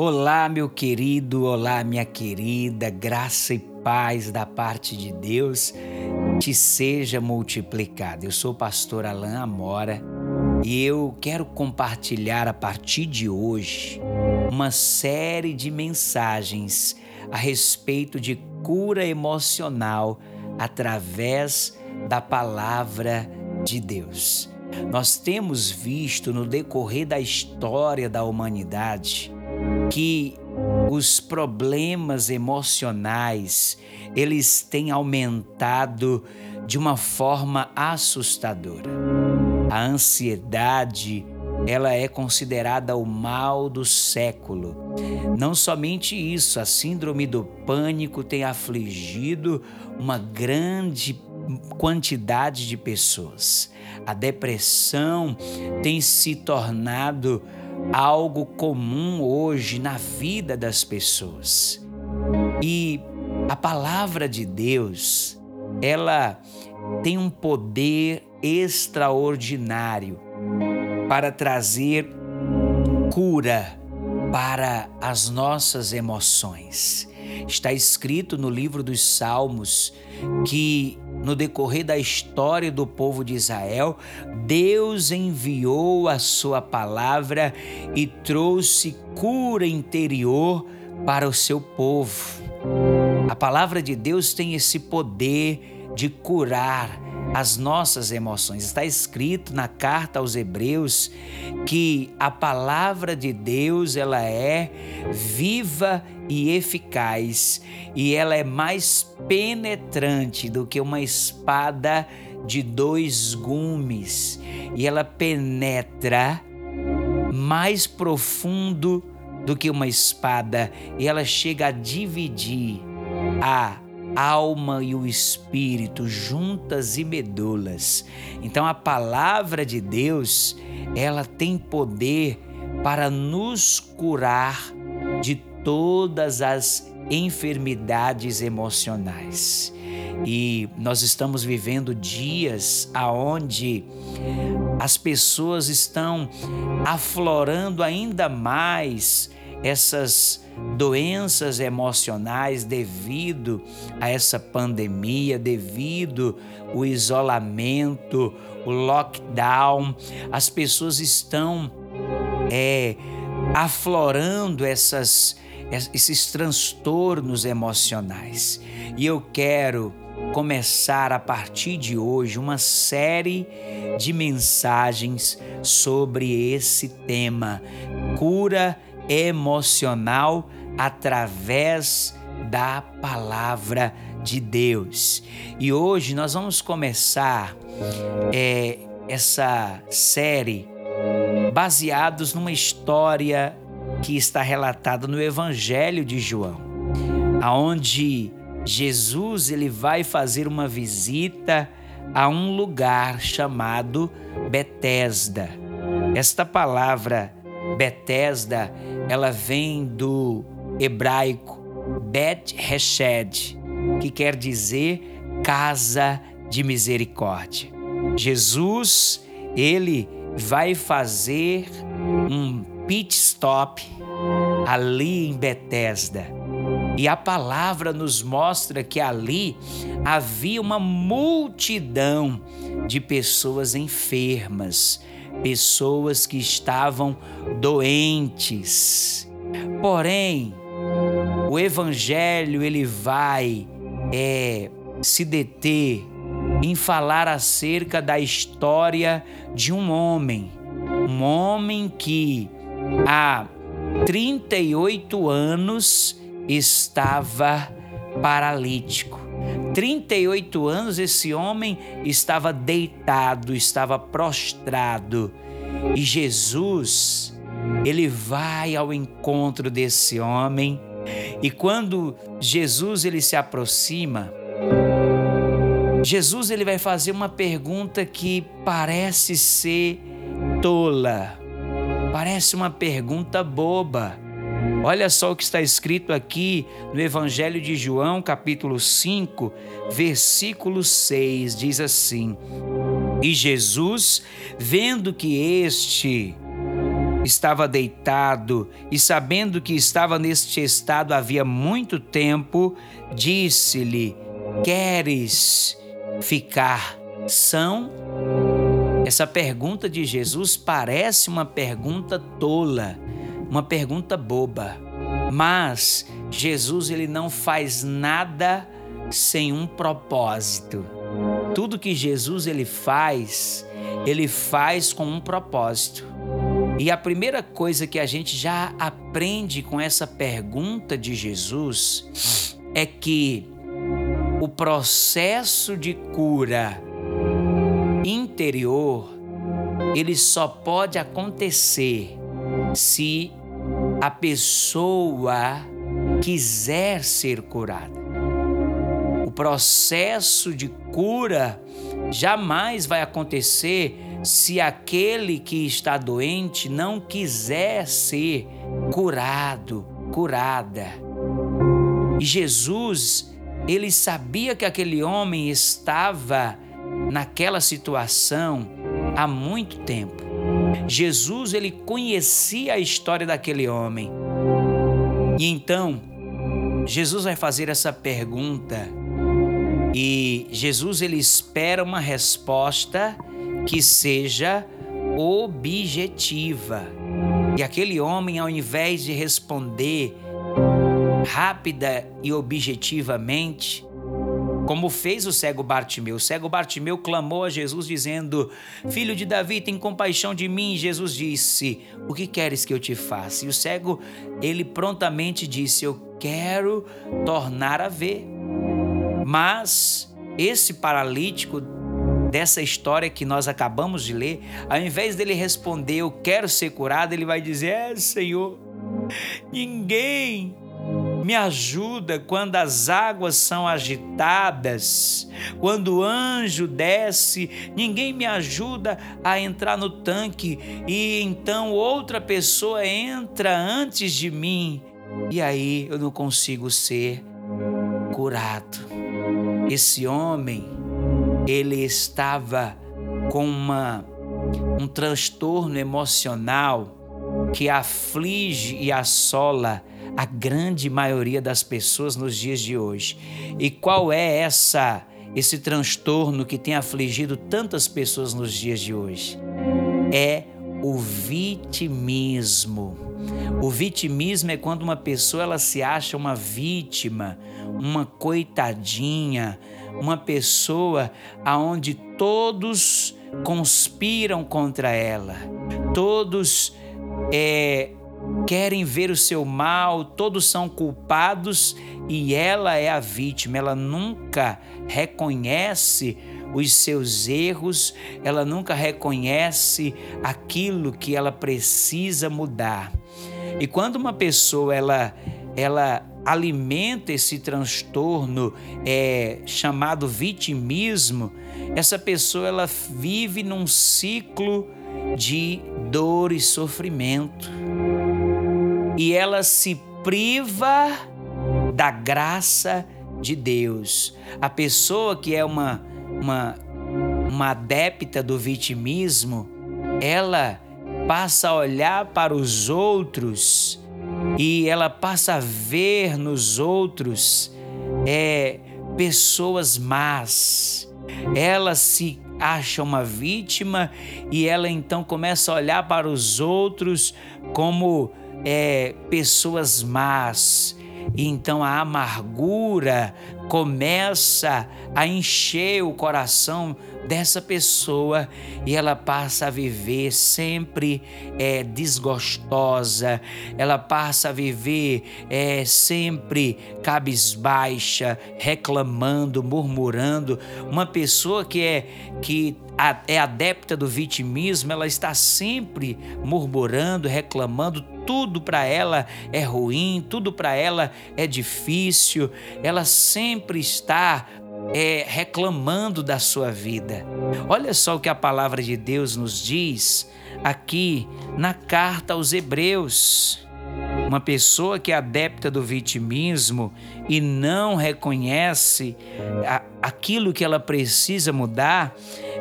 Olá, meu querido, olá, minha querida, graça e paz da parte de Deus te seja multiplicada. Eu sou o pastor Alain Amora e eu quero compartilhar a partir de hoje uma série de mensagens a respeito de cura emocional através da palavra de Deus. Nós temos visto no decorrer da história da humanidade que os problemas emocionais eles têm aumentado de uma forma assustadora. A ansiedade, ela é considerada o mal do século. Não somente isso, a síndrome do pânico tem afligido uma grande quantidade de pessoas. A depressão tem se tornado algo comum hoje na vida das pessoas. E a palavra de Deus, ela tem um poder extraordinário para trazer cura para as nossas emoções. Está escrito no livro dos Salmos que no decorrer da história do povo de Israel, Deus enviou a sua palavra e trouxe cura interior para o seu povo. A palavra de Deus tem esse poder de curar as nossas emoções. Está escrito na carta aos Hebreus que a palavra de Deus ela é viva e eficaz e ela é mais penetrante do que uma espada de dois gumes e ela penetra mais profundo do que uma espada e ela chega a dividir a alma e o espírito juntas e medulas. Então a palavra de Deus, ela tem poder para nos curar de todas as enfermidades emocionais. E nós estamos vivendo dias aonde as pessoas estão aflorando ainda mais essas doenças emocionais devido a essa pandemia, devido o isolamento, o lockdown, as pessoas estão é, aflorando essas, esses transtornos emocionais. E eu quero começar a partir de hoje uma série de mensagens sobre esse tema: cura emocional através da palavra de Deus. E hoje nós vamos começar é, essa série baseados numa história que está relatada no Evangelho de João, aonde Jesus ele vai fazer uma visita a um lugar chamado Betesda. Esta palavra Betesda, ela vem do hebraico Bet Heshed, que quer dizer casa de misericórdia. Jesus, ele vai fazer um pit stop ali em Betesda. E a palavra nos mostra que ali havia uma multidão de pessoas enfermas, pessoas que estavam doentes. Porém, o evangelho ele vai é, se deter em falar acerca da história de um homem, um homem que há 38 anos estava paralítico. 38 anos esse homem estava deitado, estava prostrado. E Jesus, ele vai ao encontro desse homem. E quando Jesus ele se aproxima, Jesus ele vai fazer uma pergunta que parece ser tola. Parece uma pergunta boba. Olha só o que está escrito aqui no Evangelho de João, capítulo 5, versículo 6, diz assim: E Jesus, vendo que este estava deitado e, sabendo que estava neste estado havia muito tempo, disse-lhe: Queres ficar são? Essa pergunta de Jesus parece uma pergunta tola, uma pergunta boba, mas Jesus ele não faz nada sem um propósito. Tudo que Jesus ele faz, ele faz com um propósito. E a primeira coisa que a gente já aprende com essa pergunta de Jesus é que o processo de cura interior ele só pode acontecer se a pessoa quiser ser curada. O processo de cura jamais vai acontecer se aquele que está doente não quiser ser curado, curada. E Jesus, ele sabia que aquele homem estava naquela situação há muito tempo. Jesus, ele conhecia a história daquele homem. E então, Jesus vai fazer essa pergunta e Jesus ele espera uma resposta que seja objetiva. E aquele homem, ao invés de responder rápida e objetivamente, como fez o cego Bartimeu. O cego Bartimeu clamou a Jesus dizendo: Filho de Davi, tem compaixão de mim. Jesus disse: O que queres que eu te faça? E o cego, ele prontamente disse: Eu quero tornar a ver. Mas esse paralítico dessa história que nós acabamos de ler, ao invés dele responder, eu quero ser curado, ele vai dizer: É, Senhor, ninguém me ajuda quando as águas são agitadas, quando o anjo desce, ninguém me ajuda a entrar no tanque e então outra pessoa entra antes de mim e aí eu não consigo ser curado. Esse homem ele estava com uma, um transtorno emocional que aflige e assola a grande maioria das pessoas nos dias de hoje. E qual é essa esse transtorno que tem afligido tantas pessoas nos dias de hoje? É o vitimismo. O vitimismo é quando uma pessoa ela se acha uma vítima, uma coitadinha, uma pessoa aonde todos conspiram contra ela, todos é, querem ver o seu mal, todos são culpados e ela é a vítima. Ela nunca reconhece os seus erros, ela nunca reconhece aquilo que ela precisa mudar. E quando uma pessoa ela ela alimenta esse transtorno é, chamado vitimismo, essa pessoa ela vive num ciclo de dor e sofrimento. E ela se priva da graça de Deus. A pessoa que é uma, uma, uma adepta do vitimismo, ela passa a olhar para os outros e ela passa a ver nos outros é, pessoas más. Ela se acha uma vítima e ela então começa a olhar para os outros como é, pessoas más. Então a amargura começa a encher o coração dessa pessoa e ela passa a viver sempre é, desgostosa, ela passa a viver é, sempre cabisbaixa, reclamando, murmurando. Uma pessoa que é que é adepta do vitimismo, ela está sempre murmurando, reclamando, tudo para ela é ruim, tudo para ela é difícil, ela sempre está é, reclamando da sua vida. Olha só o que a palavra de Deus nos diz aqui na carta aos Hebreus. Uma pessoa que é adepta do vitimismo e não reconhece aquilo que ela precisa mudar,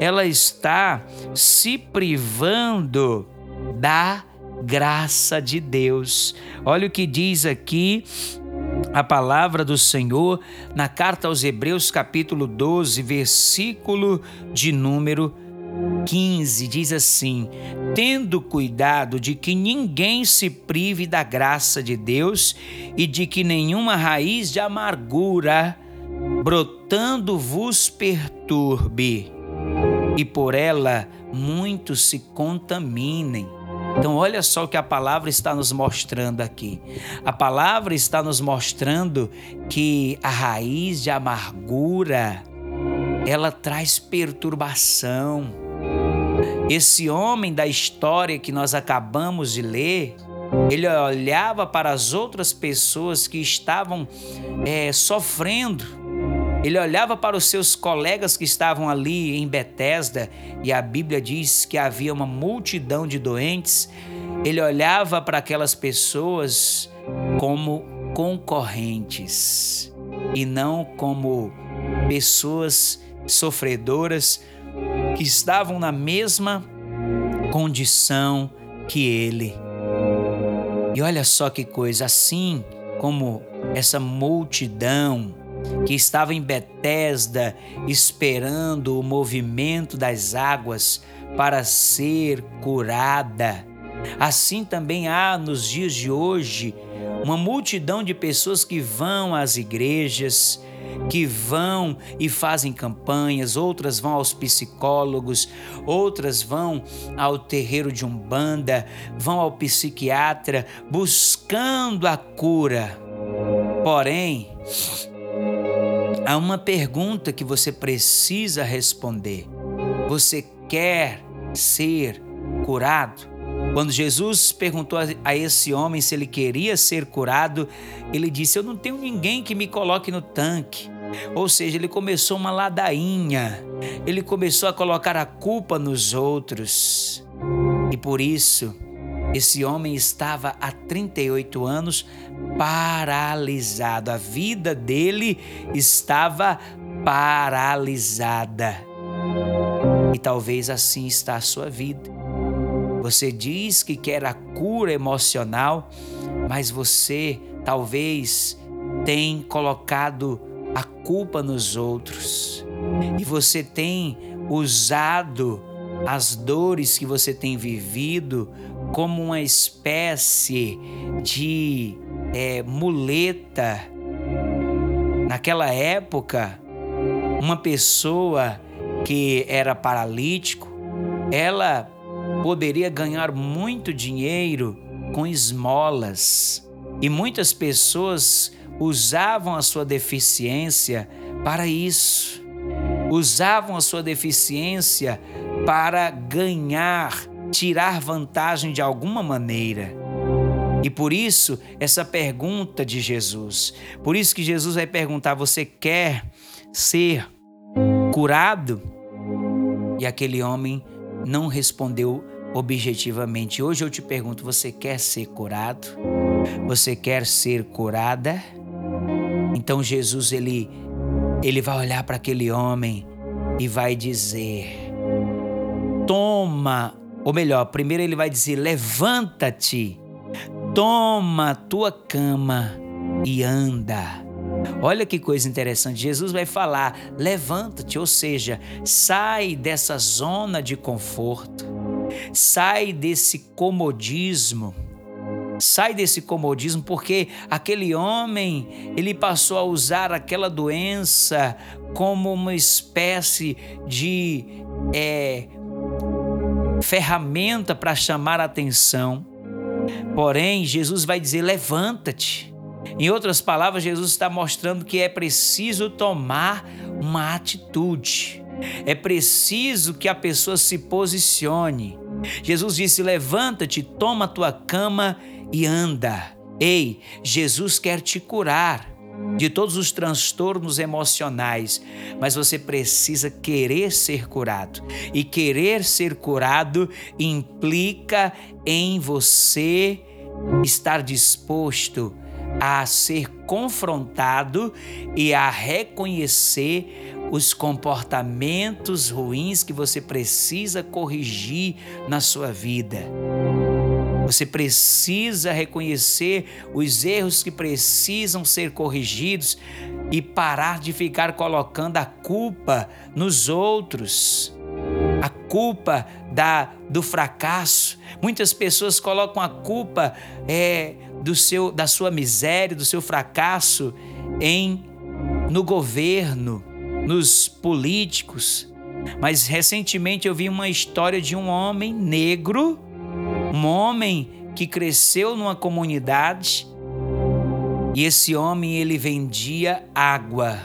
ela está se privando da graça de Deus. Olha o que diz aqui a palavra do Senhor na carta aos Hebreus, capítulo 12, versículo de número 15 diz assim: tendo cuidado de que ninguém se prive da graça de Deus e de que nenhuma raiz de amargura brotando vos perturbe, e por ela muitos se contaminem. Então, olha só o que a palavra está nos mostrando aqui. A palavra está nos mostrando que a raiz de amargura ela traz perturbação. Esse homem da história que nós acabamos de ler, ele olhava para as outras pessoas que estavam é, sofrendo. Ele olhava para os seus colegas que estavam ali em Betesda e a Bíblia diz que havia uma multidão de doentes. Ele olhava para aquelas pessoas como concorrentes e não como pessoas sofredoras que estavam na mesma condição que ele. E olha só que coisa, assim como essa multidão que estava em Betesda esperando o movimento das águas para ser curada. Assim também há nos dias de hoje uma multidão de pessoas que vão às igrejas, que vão e fazem campanhas, outras vão aos psicólogos, outras vão ao terreiro de umbanda, vão ao psiquiatra buscando a cura. Porém, há uma pergunta que você precisa responder. Você quer ser curado? Quando Jesus perguntou a esse homem se ele queria ser curado, ele disse: Eu não tenho ninguém que me coloque no tanque. Ou seja, ele começou uma ladainha, ele começou a colocar a culpa nos outros. E por isso, esse homem estava há 38 anos paralisado, a vida dele estava paralisada. E talvez assim está a sua vida. Você diz que quer a cura emocional, mas você talvez tem colocado a culpa nos outros. E você tem usado as dores que você tem vivido como uma espécie de é, muleta. Naquela época, uma pessoa que era paralítico, ela poderia ganhar muito dinheiro com esmolas. E muitas pessoas usavam a sua deficiência para isso. Usavam a sua deficiência para ganhar, tirar vantagem de alguma maneira. E por isso, essa pergunta de Jesus. Por isso que Jesus vai perguntar: Você quer ser curado? E aquele homem não respondeu objetivamente. Hoje eu te pergunto: você quer ser curado? Você quer ser curada? Então Jesus ele ele vai olhar para aquele homem e vai dizer: Toma, ou melhor, primeiro ele vai dizer: Levanta-te, toma tua cama e anda. Olha que coisa interessante. Jesus vai falar: levanta-te, ou seja, sai dessa zona de conforto, sai desse comodismo. Sai desse comodismo, porque aquele homem ele passou a usar aquela doença como uma espécie de é, ferramenta para chamar a atenção. Porém, Jesus vai dizer: levanta-te. Em outras palavras, Jesus está mostrando que é preciso tomar uma atitude. É preciso que a pessoa se posicione. Jesus disse: Levanta-te, toma a tua cama e anda. Ei, Jesus quer te curar de todos os transtornos emocionais, mas você precisa querer ser curado. E querer ser curado implica em você estar disposto a ser confrontado e a reconhecer os comportamentos ruins que você precisa corrigir na sua vida. Você precisa reconhecer os erros que precisam ser corrigidos e parar de ficar colocando a culpa nos outros. A culpa da, do fracasso. Muitas pessoas colocam a culpa é, do seu, da sua miséria, do seu fracasso em no governo, nos políticos. Mas recentemente eu vi uma história de um homem negro, um homem que cresceu numa comunidade e esse homem ele vendia água.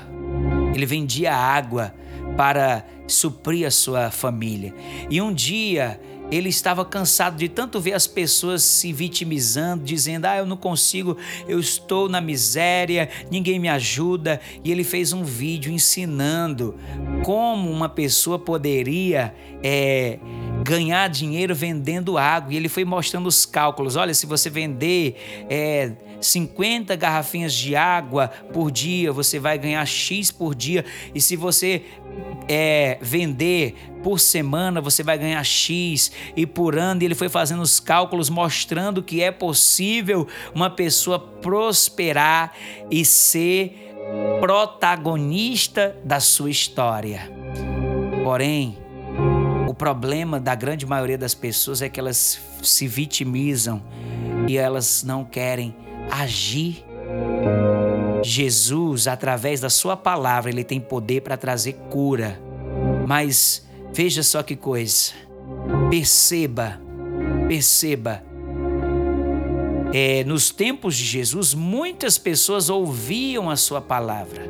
Ele vendia água para suprir a sua família. E um dia ele estava cansado de tanto ver as pessoas se vitimizando, dizendo: Ah, eu não consigo, eu estou na miséria, ninguém me ajuda. E ele fez um vídeo ensinando como uma pessoa poderia é, ganhar dinheiro vendendo água. E ele foi mostrando os cálculos: olha, se você vender é, 50 garrafinhas de água por dia, você vai ganhar X por dia. E se você é, vender por semana, você vai ganhar X. E por ano, ele foi fazendo os cálculos mostrando que é possível uma pessoa prosperar e ser protagonista da sua história. Porém, problema da grande maioria das pessoas é que elas se vitimizam e elas não querem agir. Jesus, através da sua palavra, ele tem poder para trazer cura. Mas veja só que coisa. Perceba, perceba. É, nos tempos de Jesus, muitas pessoas ouviam a sua palavra,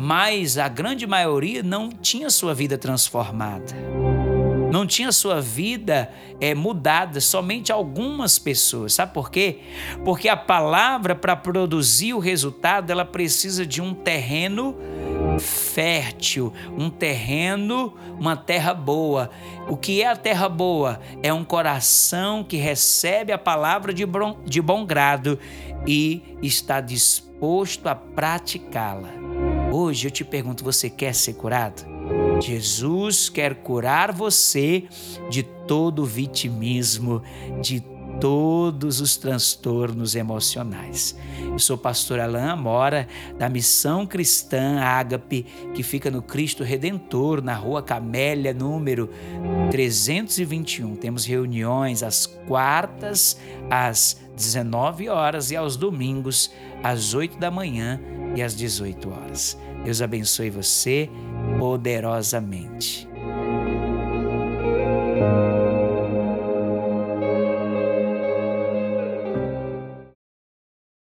mas a grande maioria não tinha sua vida transformada não tinha sua vida é, mudada, somente algumas pessoas. Sabe por quê? Porque a palavra, para produzir o resultado, ela precisa de um terreno fértil, um terreno, uma terra boa. O que é a terra boa? É um coração que recebe a palavra de bom, de bom grado e está disposto a praticá-la. Hoje eu te pergunto: você quer ser curado? Jesus quer curar você de todo vitimismo, de todos os transtornos emocionais. Eu sou pastor Alain Amora, da Missão Cristã Ágape, que fica no Cristo Redentor, na Rua Camélia, número 321. Temos reuniões às quartas, às 19 horas e aos domingos, às 8 da manhã e às 18 horas. Deus abençoe você poderosamente.